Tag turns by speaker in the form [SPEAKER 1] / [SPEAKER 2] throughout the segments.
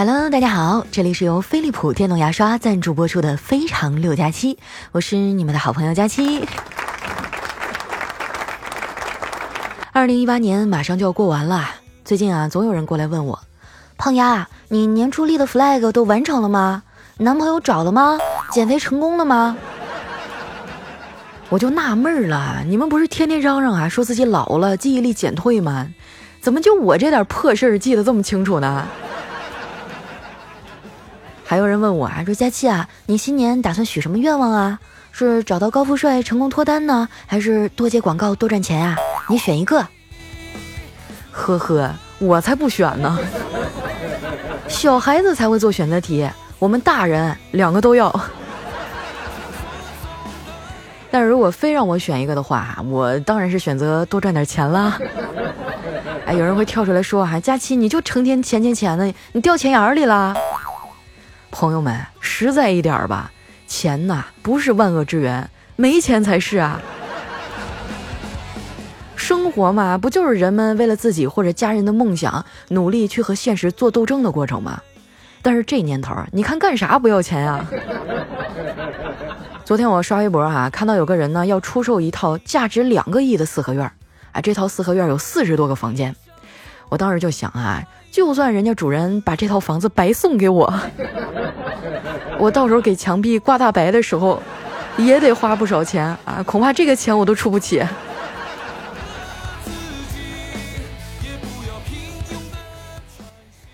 [SPEAKER 1] Hello，大家好，这里是由飞利浦电动牙刷赞助播出的《非常六加七》，我是你们的好朋友佳期。二零一八年马上就要过完了，最近啊，总有人过来问我，胖丫，你年初立的 flag 都完成了吗？男朋友找了吗？减肥成功了吗？我就纳闷了，你们不是天天嚷嚷啊，说自己老了，记忆力减退吗？怎么就我这点破事儿记得这么清楚呢？还有人问我啊，说佳期啊，你新年打算许什么愿望啊？是找到高富帅成功脱单呢，还是多接广告多赚钱啊？你选一个。呵呵，我才不选呢。小孩子才会做选择题，我们大人两个都要。但是如果非让我选一个的话，我当然是选择多赚点钱啦。哎，有人会跳出来说哈，佳期你就成天钱钱钱的，你掉钱眼里了。朋友们，实在一点吧，钱呐不是万恶之源，没钱才是啊。生活嘛，不就是人们为了自己或者家人的梦想，努力去和现实做斗争的过程吗？但是这年头，你看干啥不要钱啊？昨天我刷微博哈，看到有个人呢要出售一套价值两个亿的四合院，啊，这套四合院有四十多个房间。我当时就想啊，就算人家主人把这套房子白送给我，我到时候给墙壁挂大白的时候，也得花不少钱啊，恐怕这个钱我都出不起。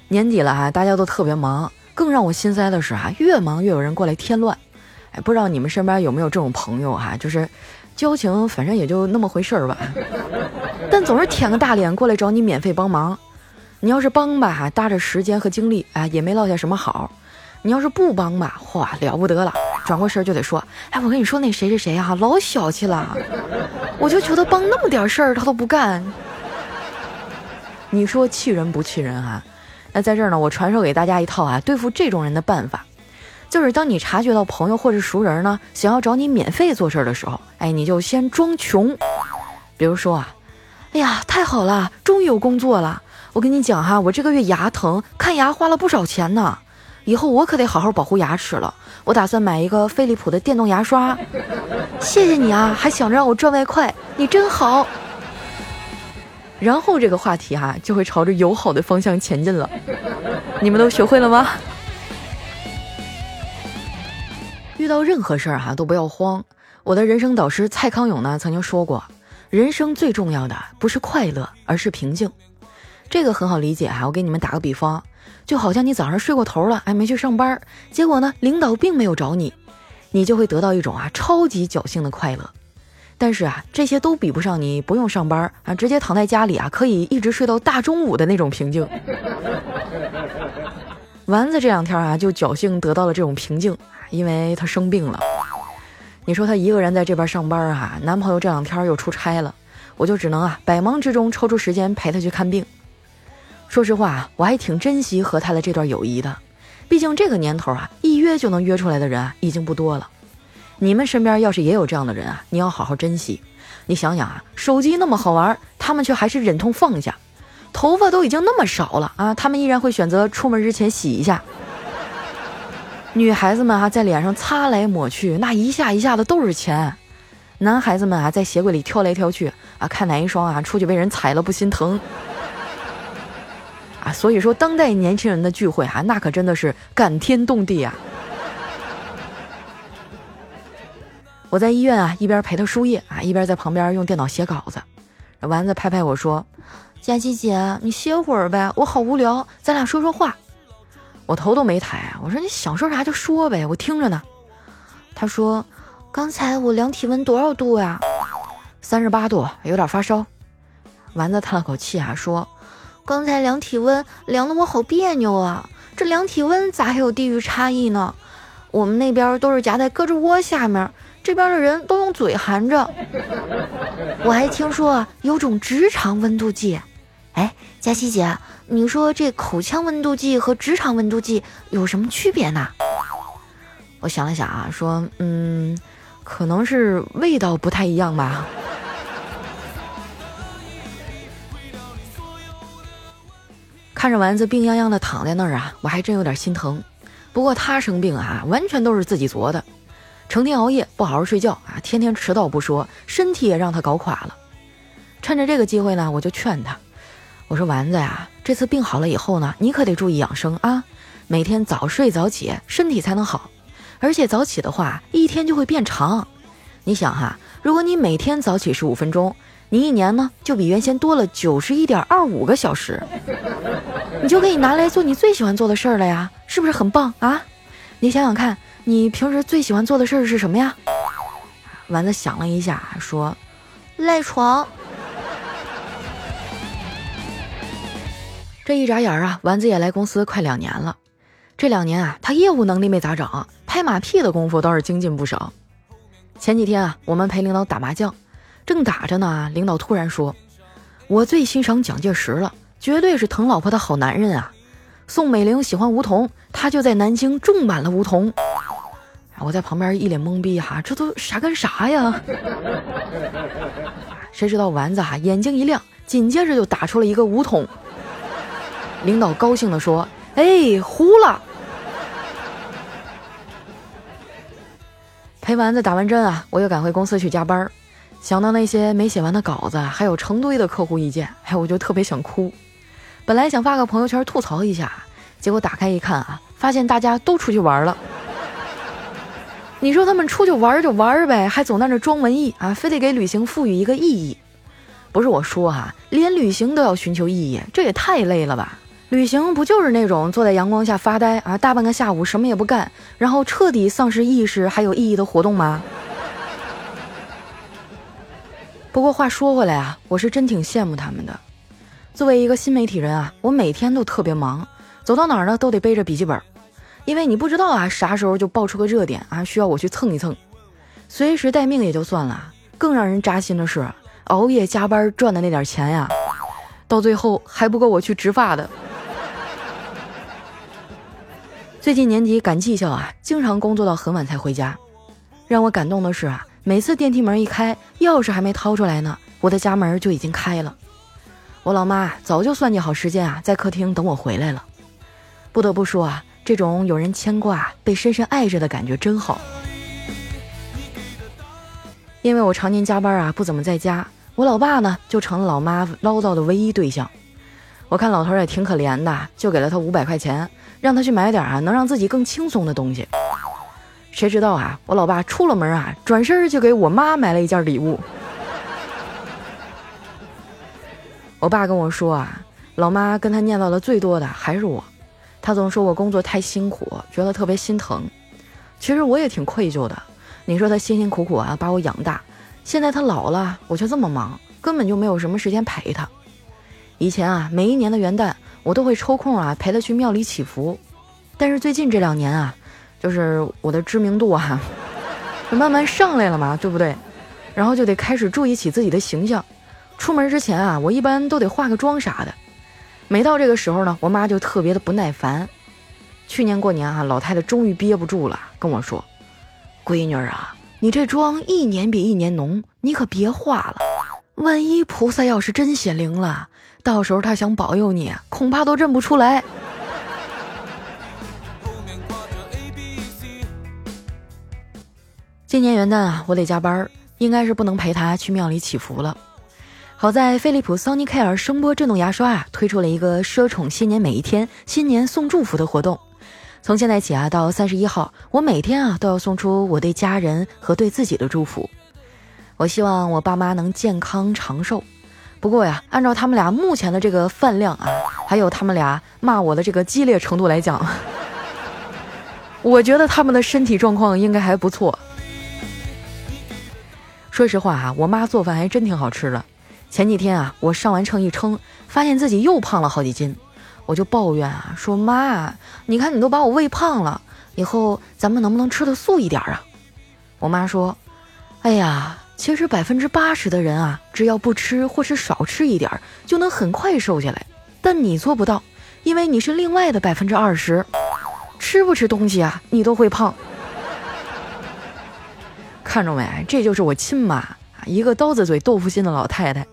[SPEAKER 1] 年底了哈，大家都特别忙，更让我心塞的是哈，越忙越有人过来添乱。哎，不知道你们身边有没有这种朋友哈，就是。交情反正也就那么回事儿吧，但总是舔个大脸过来找你免费帮忙。你要是帮吧，搭着时间和精力，哎，也没落下什么好；你要是不帮吧，嚯，了不得了，转过身就得说：“哎，我跟你说那谁谁谁啊，老小气了，我就求他帮那么点事儿，他都不干。”你说气人不气人啊？那在这儿呢，我传授给大家一套啊对付这种人的办法。就是当你察觉到朋友或者熟人呢想要找你免费做事儿的时候，哎，你就先装穷。比如说啊，哎呀，太好了，终于有工作了。我跟你讲哈，我这个月牙疼，看牙花了不少钱呢。以后我可得好好保护牙齿了。我打算买一个飞利浦的电动牙刷。谢谢你啊，还想着让我赚外快，你真好。然后这个话题哈就会朝着友好的方向前进了。你们都学会了吗？遇到任何事儿哈都不要慌。我的人生导师蔡康永呢曾经说过，人生最重要的不是快乐，而是平静。这个很好理解哈。我给你们打个比方，就好像你早上睡过头了，哎，没去上班，结果呢，领导并没有找你，你就会得到一种啊超级侥幸的快乐。但是啊，这些都比不上你不用上班啊，直接躺在家里啊，可以一直睡到大中午的那种平静。丸子这两天啊，就侥幸得到了这种平静。因为她生病了，你说她一个人在这边上班啊，男朋友这两天又出差了，我就只能啊百忙之中抽出时间陪她去看病。说实话，我还挺珍惜和他的这段友谊的，毕竟这个年头啊，一约就能约出来的人啊已经不多了。你们身边要是也有这样的人啊，你要好好珍惜。你想想啊，手机那么好玩，他们却还是忍痛放下；头发都已经那么少了啊，他们依然会选择出门之前洗一下。女孩子们啊，在脸上擦来抹去，那一下一下的都是钱；男孩子们啊，在鞋柜里挑来挑去啊，看哪一双啊出去被人踩了不心疼！所以说，当代年轻人的聚会啊，那可真的是感天动地啊！我在医院啊，一边陪他输液啊，一边在旁边用电脑写稿子。丸子拍拍我说：“佳琪姐，你歇会儿呗，我好无聊，咱俩说说话。”我头都没抬，我说你想说啥就说呗，我听着呢。他说：“刚才我量体温多少度呀？三十八度，有点发烧。”丸子叹了口气啊，说：“刚才量体温量的我好别扭啊，这量体温咋还有地域差异呢？我们那边都是夹在胳肢窝下面，这边的人都用嘴含着。我还听说有种直肠温度计。哎，佳琪姐。”你说这口腔温度计和直肠温度计有什么区别呢？我想了想啊，说，嗯，可能是味道不太一样吧。看着丸子病殃殃的躺在那儿啊，我还真有点心疼。不过他生病啊，完全都是自己作的，成天熬夜不好好睡觉啊，天天迟到不说，身体也让他搞垮了。趁着这个机会呢，我就劝他，我说丸子呀，这次病好了以后呢，你可得注意养生啊，每天早睡早起，身体才能好。而且早起的话，一天就会变长。你想哈，如果你每天早起十五分钟，你一年呢就比原先多了九十一点二五个小时，你就可以拿来做你最喜欢做的事儿了呀，是不是很棒啊？你想想看，你平时最喜欢做的事儿是什么呀？丸子想了一下，说：“赖床。”这一眨眼啊，丸子也来公司快两年了。这两年啊，他业务能力没咋长，拍马屁的功夫倒是精进不少。前几天啊，我们陪领导打麻将，正打着呢，领导突然说：“我最欣赏蒋介石了，绝对是疼老婆的好男人啊！宋美龄喜欢梧桐，他就在南京种满了梧桐。”我在旁边一脸懵逼哈，这都啥跟啥呀？谁知道丸子哈眼睛一亮，紧接着就打出了一个梧桐。领导高兴地说：“哎，糊了。”陪丸子打完针啊，我又赶回公司去加班。想到那些没写完的稿子，还有成堆的客户意见，哎，我就特别想哭。本来想发个朋友圈吐槽一下，结果打开一看啊，发现大家都出去玩了。你说他们出去玩就玩呗，还总在那装文艺啊，非得给旅行赋予一个意义。不是我说哈，连旅行都要寻求意义，这也太累了吧。旅行不就是那种坐在阳光下发呆啊，大半个下午什么也不干，然后彻底丧失意识还有意义的活动吗？不过话说回来啊，我是真挺羡慕他们的。作为一个新媒体人啊，我每天都特别忙，走到哪儿呢都得背着笔记本，因为你不知道啊啥时候就爆出个热点啊，需要我去蹭一蹭，随时待命也就算了，更让人扎心的是熬夜加班赚的那点钱呀，到最后还不够我去植发的。最近年底赶绩效啊，经常工作到很晚才回家。让我感动的是啊，每次电梯门一开，钥匙还没掏出来呢，我的家门就已经开了。我老妈早就算计好时间啊，在客厅等我回来了。不得不说啊，这种有人牵挂、被深深爱着的感觉真好。因为我常年加班啊，不怎么在家，我老爸呢就成了老妈唠叨的唯一对象。我看老头也挺可怜的，就给了他五百块钱。让他去买点啊，能让自己更轻松的东西。谁知道啊，我老爸出了门啊，转身就给我妈买了一件礼物。我爸跟我说啊，老妈跟他念叨的最多的还是我，他总说我工作太辛苦，觉得特别心疼。其实我也挺愧疚的。你说他辛辛苦苦啊把我养大，现在他老了，我却这么忙，根本就没有什么时间陪他。以前啊，每一年的元旦。我都会抽空啊陪他去庙里祈福，但是最近这两年啊，就是我的知名度啊，就慢慢上来了嘛，对不对？然后就得开始注意起自己的形象，出门之前啊，我一般都得化个妆啥的。每到这个时候呢，我妈就特别的不耐烦。去年过年啊，老太太终于憋不住了，跟我说：“闺女啊，你这妆一年比一年浓，你可别化了，万一菩萨要是真显灵了。”到时候他想保佑你，恐怕都认不出来。今年元旦啊，我得加班，应该是不能陪他去庙里祈福了。好在飞利浦 Sonicare 声波震动牙刷啊，推出了一个奢宠新年每一天新年送祝福的活动。从现在起啊，到三十一号，我每天啊都要送出我对家人和对自己的祝福。我希望我爸妈能健康长寿。不过呀，按照他们俩目前的这个饭量啊，还有他们俩骂我的这个激烈程度来讲，我觉得他们的身体状况应该还不错。说实话哈，我妈做饭还真挺好吃的。前几天啊，我上完秤一称，发现自己又胖了好几斤，我就抱怨啊，说妈，你看你都把我喂胖了，以后咱们能不能吃的素一点啊？我妈说，哎呀。其实百分之八十的人啊，只要不吃或是少吃一点，就能很快瘦下来。但你做不到，因为你是另外的百分之二十，吃不吃东西啊，你都会胖。看着没？这就是我亲妈啊，一个刀子嘴豆腐心的老太太。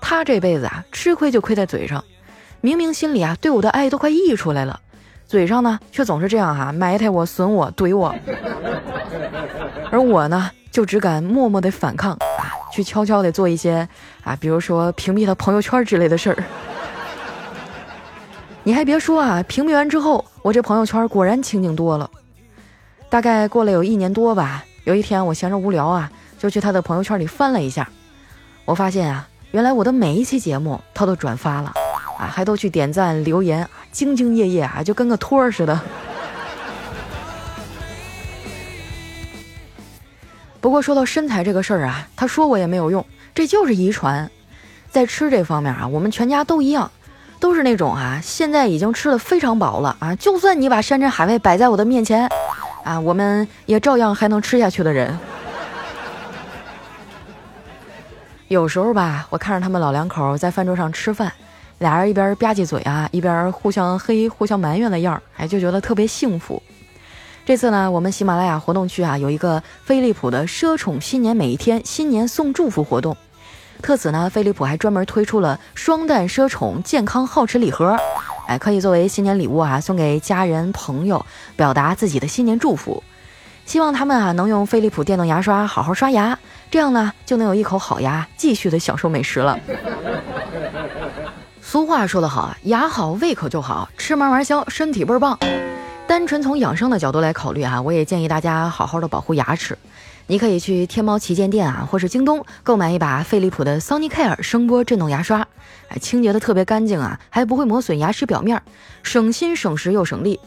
[SPEAKER 1] 她这辈子啊，吃亏就亏在嘴上。明明心里啊对我的爱都快溢出来了，嘴上呢却总是这样哈埋汰我、损我、怼我，而我呢就只敢默默的反抗啊，去悄悄的做一些啊，比如说屏蔽他朋友圈之类的事儿。你还别说啊，屏蔽完之后，我这朋友圈果然清静多了。大概过了有一年多吧，有一天我闲着无聊啊，就去他的朋友圈里翻了一下，我发现啊，原来我的每一期节目他都转发了，啊，还都去点赞留言，兢兢业业啊，就跟个托儿似的。不过说到身材这个事儿啊，他说我也没有用，这就是遗传。在吃这方面啊，我们全家都一样。都是那种啊，现在已经吃的非常饱了啊，就算你把山珍海味摆在我的面前，啊，我们也照样还能吃下去的人。有时候吧，我看着他们老两口在饭桌上吃饭，俩人一边吧唧嘴啊，一边互相黑、互相埋怨的样儿，哎，就觉得特别幸福。这次呢，我们喜马拉雅活动区啊，有一个飞利浦的奢宠新年每一天新年送祝福活动。特此呢，飞利浦还专门推出了双蛋奢宠健康皓齿礼盒，哎，可以作为新年礼物啊，送给家人朋友，表达自己的新年祝福。希望他们啊能用飞利浦电动牙刷好好刷牙，这样呢就能有一口好牙，继续的享受美食了。俗话说得好啊，牙好胃口就好，吃嘛嘛香，身体倍儿棒。单纯从养生的角度来考虑啊，我也建议大家好好的保护牙齿。你可以去天猫旗舰店啊，或是京东购买一把飞利浦的 Sonicare 声波震动牙刷，哎，清洁的特别干净啊，还不会磨损牙齿表面，省心省时又省力。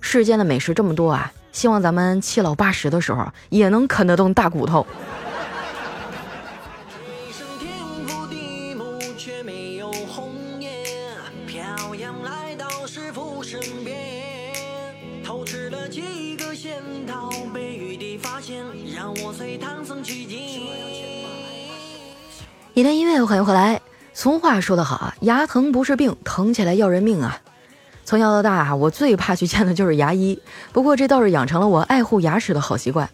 [SPEAKER 1] 世间的美食这么多啊，希望咱们七老八十的时候也能啃得动大骨头。一段音乐，欢迎回来。俗话说得好啊，牙疼不是病，疼起来要人命啊。从小到大啊，我最怕去见的就是牙医。不过这倒是养成了我爱护牙齿的好习惯。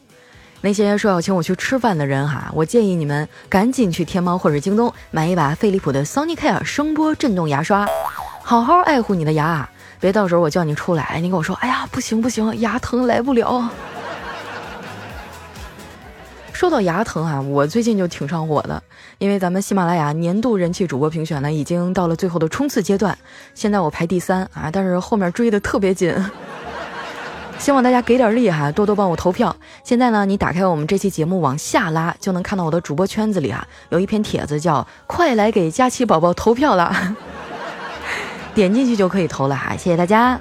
[SPEAKER 1] 那些说要请我去吃饭的人哈，我建议你们赶紧去天猫或者京东买一把飞利浦的 Sonicare 声波震动牙刷，好好爱护你的牙，别到时候我叫你出来，你跟我说，哎呀，不行不行，牙疼来不了。说到牙疼啊，我最近就挺上火的，因为咱们喜马拉雅年度人气主播评选呢，已经到了最后的冲刺阶段，现在我排第三啊，但是后面追的特别紧，希望大家给点力哈，多多帮我投票。现在呢，你打开我们这期节目往下拉，就能看到我的主播圈子里啊，有一篇帖子叫“快来给佳琪宝宝投票了”，点进去就可以投了哈，谢谢大家。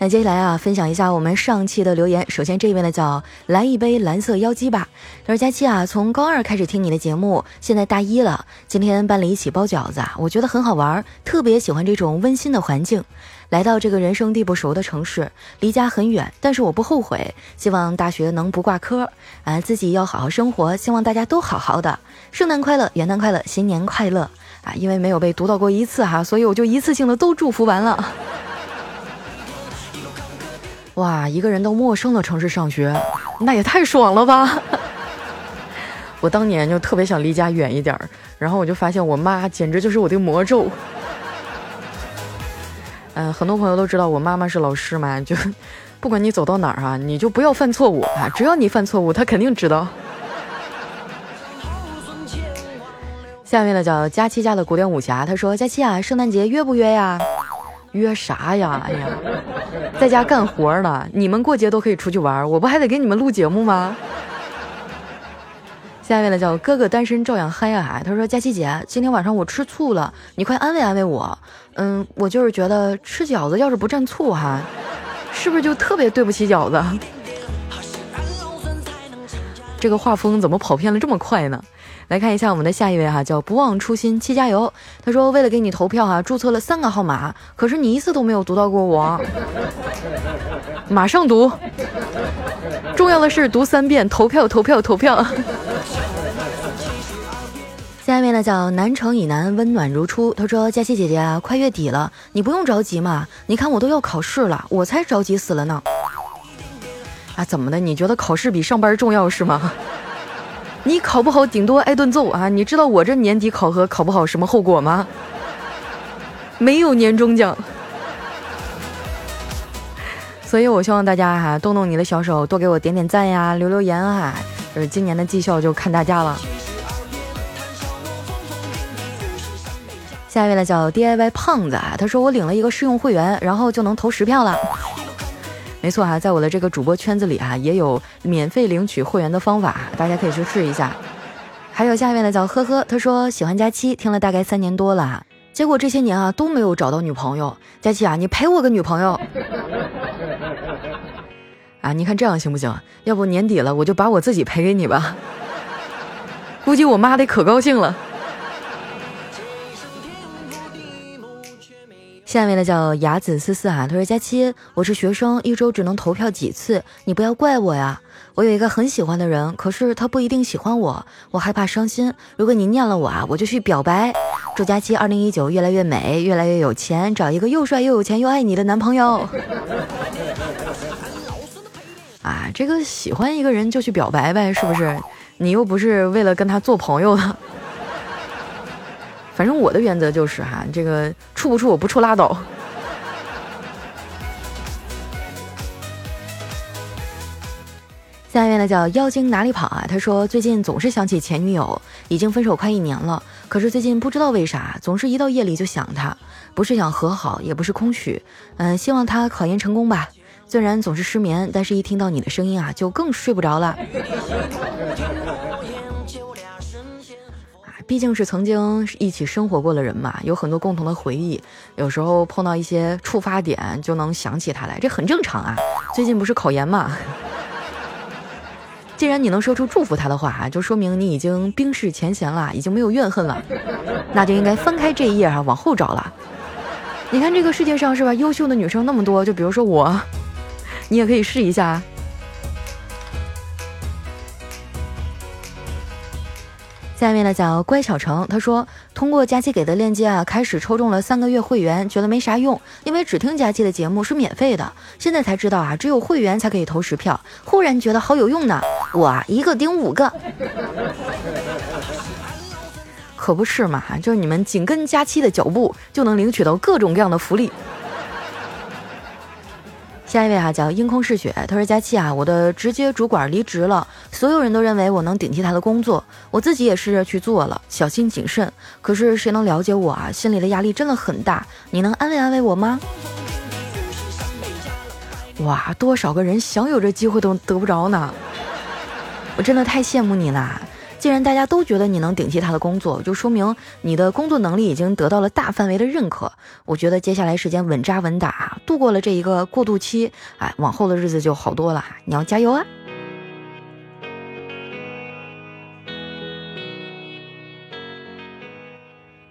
[SPEAKER 1] 那接下来啊，分享一下我们上期的留言。首先这位呢叫来一杯蓝色妖姬吧。他说佳期啊，从高二开始听你的节目，现在大一了。今天班里一起包饺子啊，我觉得很好玩，特别喜欢这种温馨的环境。来到这个人生地不熟的城市，离家很远，但是我不后悔。希望大学能不挂科啊，自己要好好生活。希望大家都好好的。圣诞快乐，元旦快乐，新年快乐啊！因为没有被读到过一次哈，所以我就一次性的都祝福完了。哇，一个人到陌生的城市上学，那也太爽了吧！我当年就特别想离家远一点儿，然后我就发现我妈简直就是我的魔咒。嗯，很多朋友都知道我妈妈是老师嘛，就不管你走到哪儿啊，你就不要犯错误啊，只要你犯错误，她肯定知道。下面呢叫佳期家的古典武侠，他说：“佳期啊，圣诞节约不约呀？”约啥呀？哎呀，在家干活呢。你们过节都可以出去玩，我不还得给你们录节目吗？下一位呢，叫哥哥单身照样嗨啊！他说：“佳琪姐，今天晚上我吃醋了，你快安慰安慰我。嗯，我就是觉得吃饺子要是不蘸醋哈，是不是就特别对不起饺子？这个画风怎么跑偏了这么快呢？”来看一下我们的下一位哈，叫不忘初心七加油。他说为了给你投票哈，注册了三个号码，可是你一次都没有读到过我。马上读，重要的是读三遍，投票投票投票。下一位呢叫南城以南温暖如初。他说佳琪姐姐啊，快月底了，你不用着急嘛，你看我都要考试了，我才着急死了呢。啊，怎么的？你觉得考试比上班重要是吗？你考不好顶多挨顿揍啊！你知道我这年底考核考不好什么后果吗？没有年终奖。所以我希望大家哈动动你的小手，多给我点点赞呀，留留言啊！就是今年的绩效就看大家了。下一位呢叫 DIY 胖子啊，他说我领了一个试用会员，然后就能投十票了。没错哈，在我的这个主播圈子里哈，也有免费领取会员的方法，大家可以去试一下。还有下一位呢叫呵呵，他说喜欢佳期，听了大概三年多了，结果这些年啊都没有找到女朋友。佳期啊，你陪我个女朋友啊？你看这样行不行？要不年底了我就把我自己赔给你吧，估计我妈得可高兴了。下面的叫雅子思思哈，他说佳期，我是学生，一周只能投票几次，你不要怪我呀。我有一个很喜欢的人，可是他不一定喜欢我，我害怕伤心。如果你念了我啊，我就去表白。祝佳期二零一九越来越美，越来越有钱，找一个又帅又有钱又爱你的男朋友。啊，这个喜欢一个人就去表白呗，是不是？你又不是为了跟他做朋友的。反正我的原则就是哈，这个处不处我不处拉倒。下面呢叫妖精哪里跑啊？他说最近总是想起前女友，已经分手快一年了，可是最近不知道为啥，总是一到夜里就想她，不是想和好，也不是空虚，嗯，希望他考研成功吧。虽然总是失眠，但是一听到你的声音啊，就更睡不着了。毕竟是曾经一起生活过的人嘛，有很多共同的回忆。有时候碰到一些触发点，就能想起他来，这很正常啊。最近不是考研嘛？既然你能说出祝福他的话，就说明你已经冰释前嫌了，已经没有怨恨了，那就应该翻开这一页啊，往后找了。你看这个世界上是吧，优秀的女生那么多，就比如说我，你也可以试一下。下面呢叫乖小成，他说通过佳期给的链接啊，开始抽中了三个月会员，觉得没啥用，因为只听佳期的节目是免费的。现在才知道啊，只有会员才可以投十票，忽然觉得好有用呢。我啊，一个顶五个，可不是嘛？就是你们紧跟佳期的脚步，就能领取到各种各样的福利。下一位哈叫樱空嗜血，他说佳期啊，我的直接主管离职了，所有人都认为我能顶替他的工作，我自己也试着去做了，小心谨慎，可是谁能了解我啊？心里的压力真的很大，你能安慰安慰我吗？哇，多少个人想有这机会都得不着呢，我真的太羡慕你啦！既然大家都觉得你能顶替他的工作，就说明你的工作能力已经得到了大范围的认可。我觉得接下来时间稳扎稳打，度过了这一个过渡期，哎，往后的日子就好多了。你要加油啊！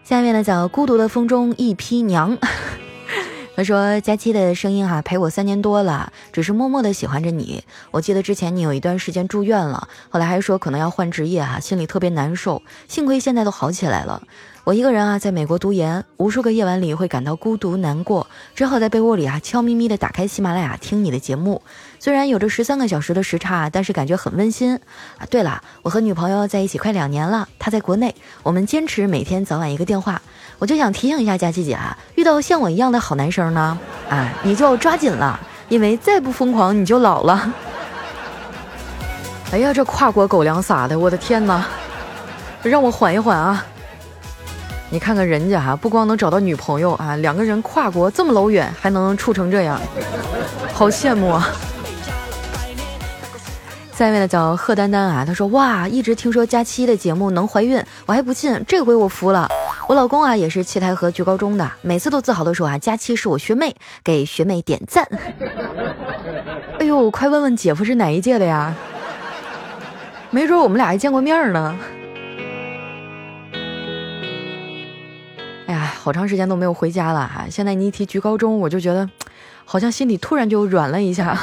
[SPEAKER 1] 下面呢，叫孤独的风中一匹娘。他说：“佳期的声音哈陪我三年多了，只是默默的喜欢着你。我记得之前你有一段时间住院了，后来还说可能要换职业哈，心里特别难受。幸亏现在都好起来了。我一个人啊在美国读研，无数个夜晚里会感到孤独难过，只好在被窝里啊悄咪咪的打开喜马拉雅听你的节目。虽然有着十三个小时的时差，但是感觉很温馨啊。对了，我和女朋友在一起快两年了，她在国内，我们坚持每天早晚一个电话。”我就想提醒一下佳琪姐啊，遇到像我一样的好男生呢，啊，你就要抓紧了，因为再不疯狂你就老了。哎呀，这跨国狗粮撒的，我的天哪！让我缓一缓啊！你看看人家哈，不光能找到女朋友啊，两个人跨国这么老远还能处成这样，好羡慕啊！下面的叫贺丹丹啊，她说哇，一直听说佳期的节目能怀孕，我还不信，这回我服了。我老公啊也是七台河局高中的，每次都自豪的说啊，佳期是我学妹，给学妹点赞。哎呦，快问问姐夫是哪一届的呀？没准我们俩还见过面呢。好长时间都没有回家了哈，现在你一提局高中，我就觉得，好像心里突然就软了一下。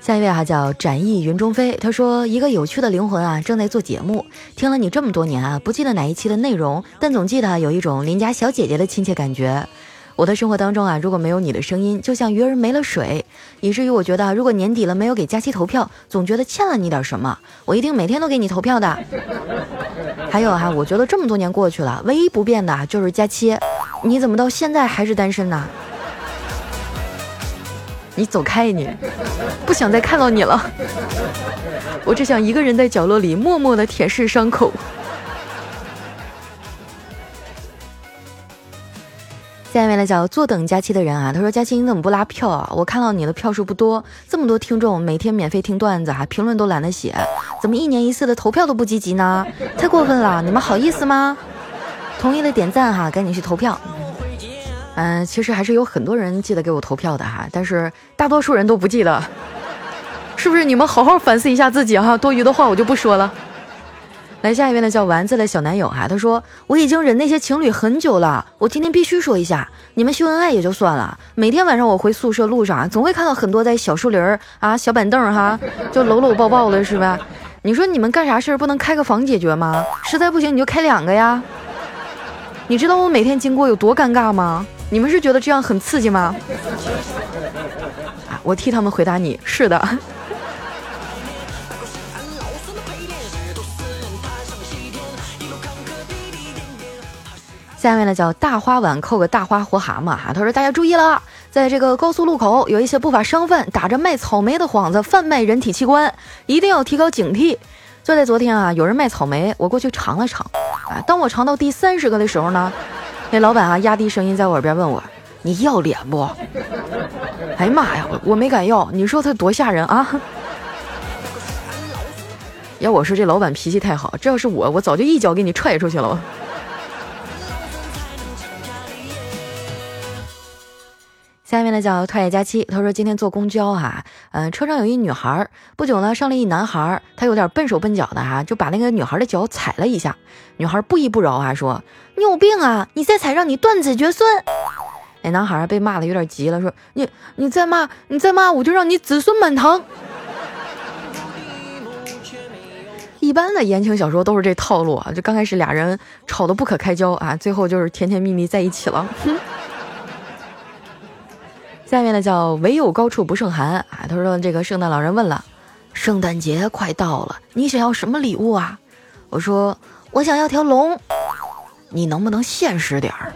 [SPEAKER 1] 下一位哈叫展翼云中飞，他说一个有趣的灵魂啊正在做节目，听了你这么多年啊，不记得哪一期的内容，但总记得有一种邻家小姐姐的亲切感觉。我的生活当中啊，如果没有你的声音，就像鱼儿没了水，以至于我觉得，如果年底了没有给佳期投票，总觉得欠了你点什么。我一定每天都给你投票的。还有哈，我觉得这么多年过去了，唯一不变的就是佳期，你怎么到现在还是单身呢？你走开你，不想再看到你了。我只想一个人在角落里默默的舔舐伤口。下面呢叫坐等佳期的人啊，他说：“佳期你怎么不拉票啊？我看到你的票数不多，这么多听众每天免费听段子哈，评论都懒得写，怎么一年一次的投票都不积极呢？太过分了！你们好意思吗？同意的点赞哈，赶紧去投票。嗯，其实还是有很多人记得给我投票的哈，但是大多数人都不记得，是不是？你们好好反思一下自己哈，多余的话我就不说了。”来下一位呢，叫丸子的小男友哈，他说我已经忍那些情侣很久了，我今天必须说一下，你们秀恩爱也就算了，每天晚上我回宿舍路上，总会看到很多在小树林儿啊、小板凳哈，就搂搂抱抱的是吧？你说你们干啥事儿不能开个房解决吗？实在不行你就开两个呀。你知道我每天经过有多尴尬吗？你们是觉得这样很刺激吗？啊，我替他们回答你，是的。下面呢叫大花碗扣个大花活蛤蟆哈，他说大家注意了，在这个高速路口有一些不法商贩打着卖草莓的幌子贩卖人体器官，一定要提高警惕。就在昨天啊，有人卖草莓，我过去尝了尝，啊，当我尝到第三十个的时候呢，那老板啊压低声音在我耳边问我，你要脸不？哎呀妈呀，我我没敢要，你说他多吓人啊！要我说这老板脾气太好，这要是我，我早就一脚给你踹出去了。下面呢叫特爱佳期，他说今天坐公交哈，嗯，车上有一女孩，不久呢上了一男孩，他有点笨手笨脚的哈，就把那个女孩的脚踩了一下，女孩不依不饶啊，说你有病啊，你再踩让你断子绝孙。那男孩被骂的有点急了，说你你再骂你再骂我就让你子孙满堂。一般的言情小说都是这套路啊，就刚开始俩人吵得不可开交啊，最后就是甜甜蜜蜜在一起了。哼 下面呢叫唯有高处不胜寒啊！他说这个圣诞老人问了，圣诞节快到了，你想要什么礼物啊？我说我想要条龙，你能不能现实点儿？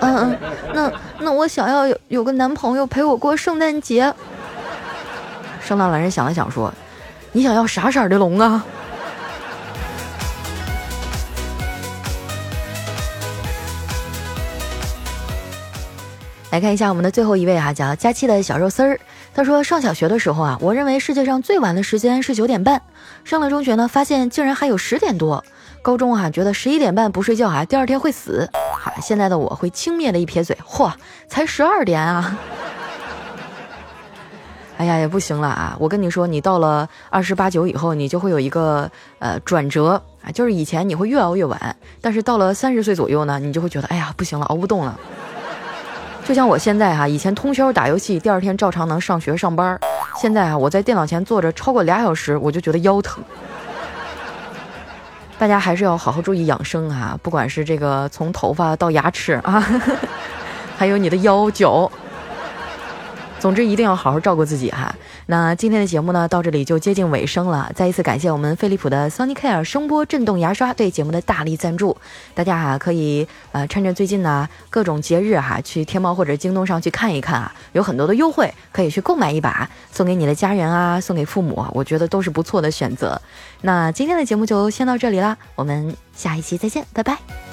[SPEAKER 1] 嗯嗯，那那我想要有有个男朋友陪我过圣诞节。圣诞老人想了想说，你想要啥色的龙啊？来看一下我们的最后一位哈，叫佳期的小肉丝儿。他说，上小学的时候啊，我认为世界上最晚的时间是九点半。上了中学呢，发现竟然还有十点多。高中啊，觉得十一点半不睡觉啊，第二天会死。哈，现在的我会轻蔑的一撇嘴，嚯，才十二点啊！哎呀，也不行了啊！我跟你说，你到了二十八九以后，你就会有一个呃转折啊，就是以前你会越熬越晚，但是到了三十岁左右呢，你就会觉得，哎呀，不行了，熬不动了。就像我现在哈，以前通宵打游戏，第二天照常能上学上班。现在啊，我在电脑前坐着超过俩小时，我就觉得腰疼。大家还是要好好注意养生啊，不管是这个从头发到牙齿啊，还有你的腰脚。总之一定要好好照顾自己哈。那今天的节目呢，到这里就接近尾声了。再一次感谢我们飞利浦的 Sonicare 声波震动牙刷对节目的大力赞助。大家哈可以呃趁着最近呢各种节日哈，去天猫或者京东上去看一看啊，有很多的优惠，可以去购买一把，送给你的家人啊，送给父母，我觉得都是不错的选择。那今天的节目就先到这里啦，我们下一期再见，拜拜。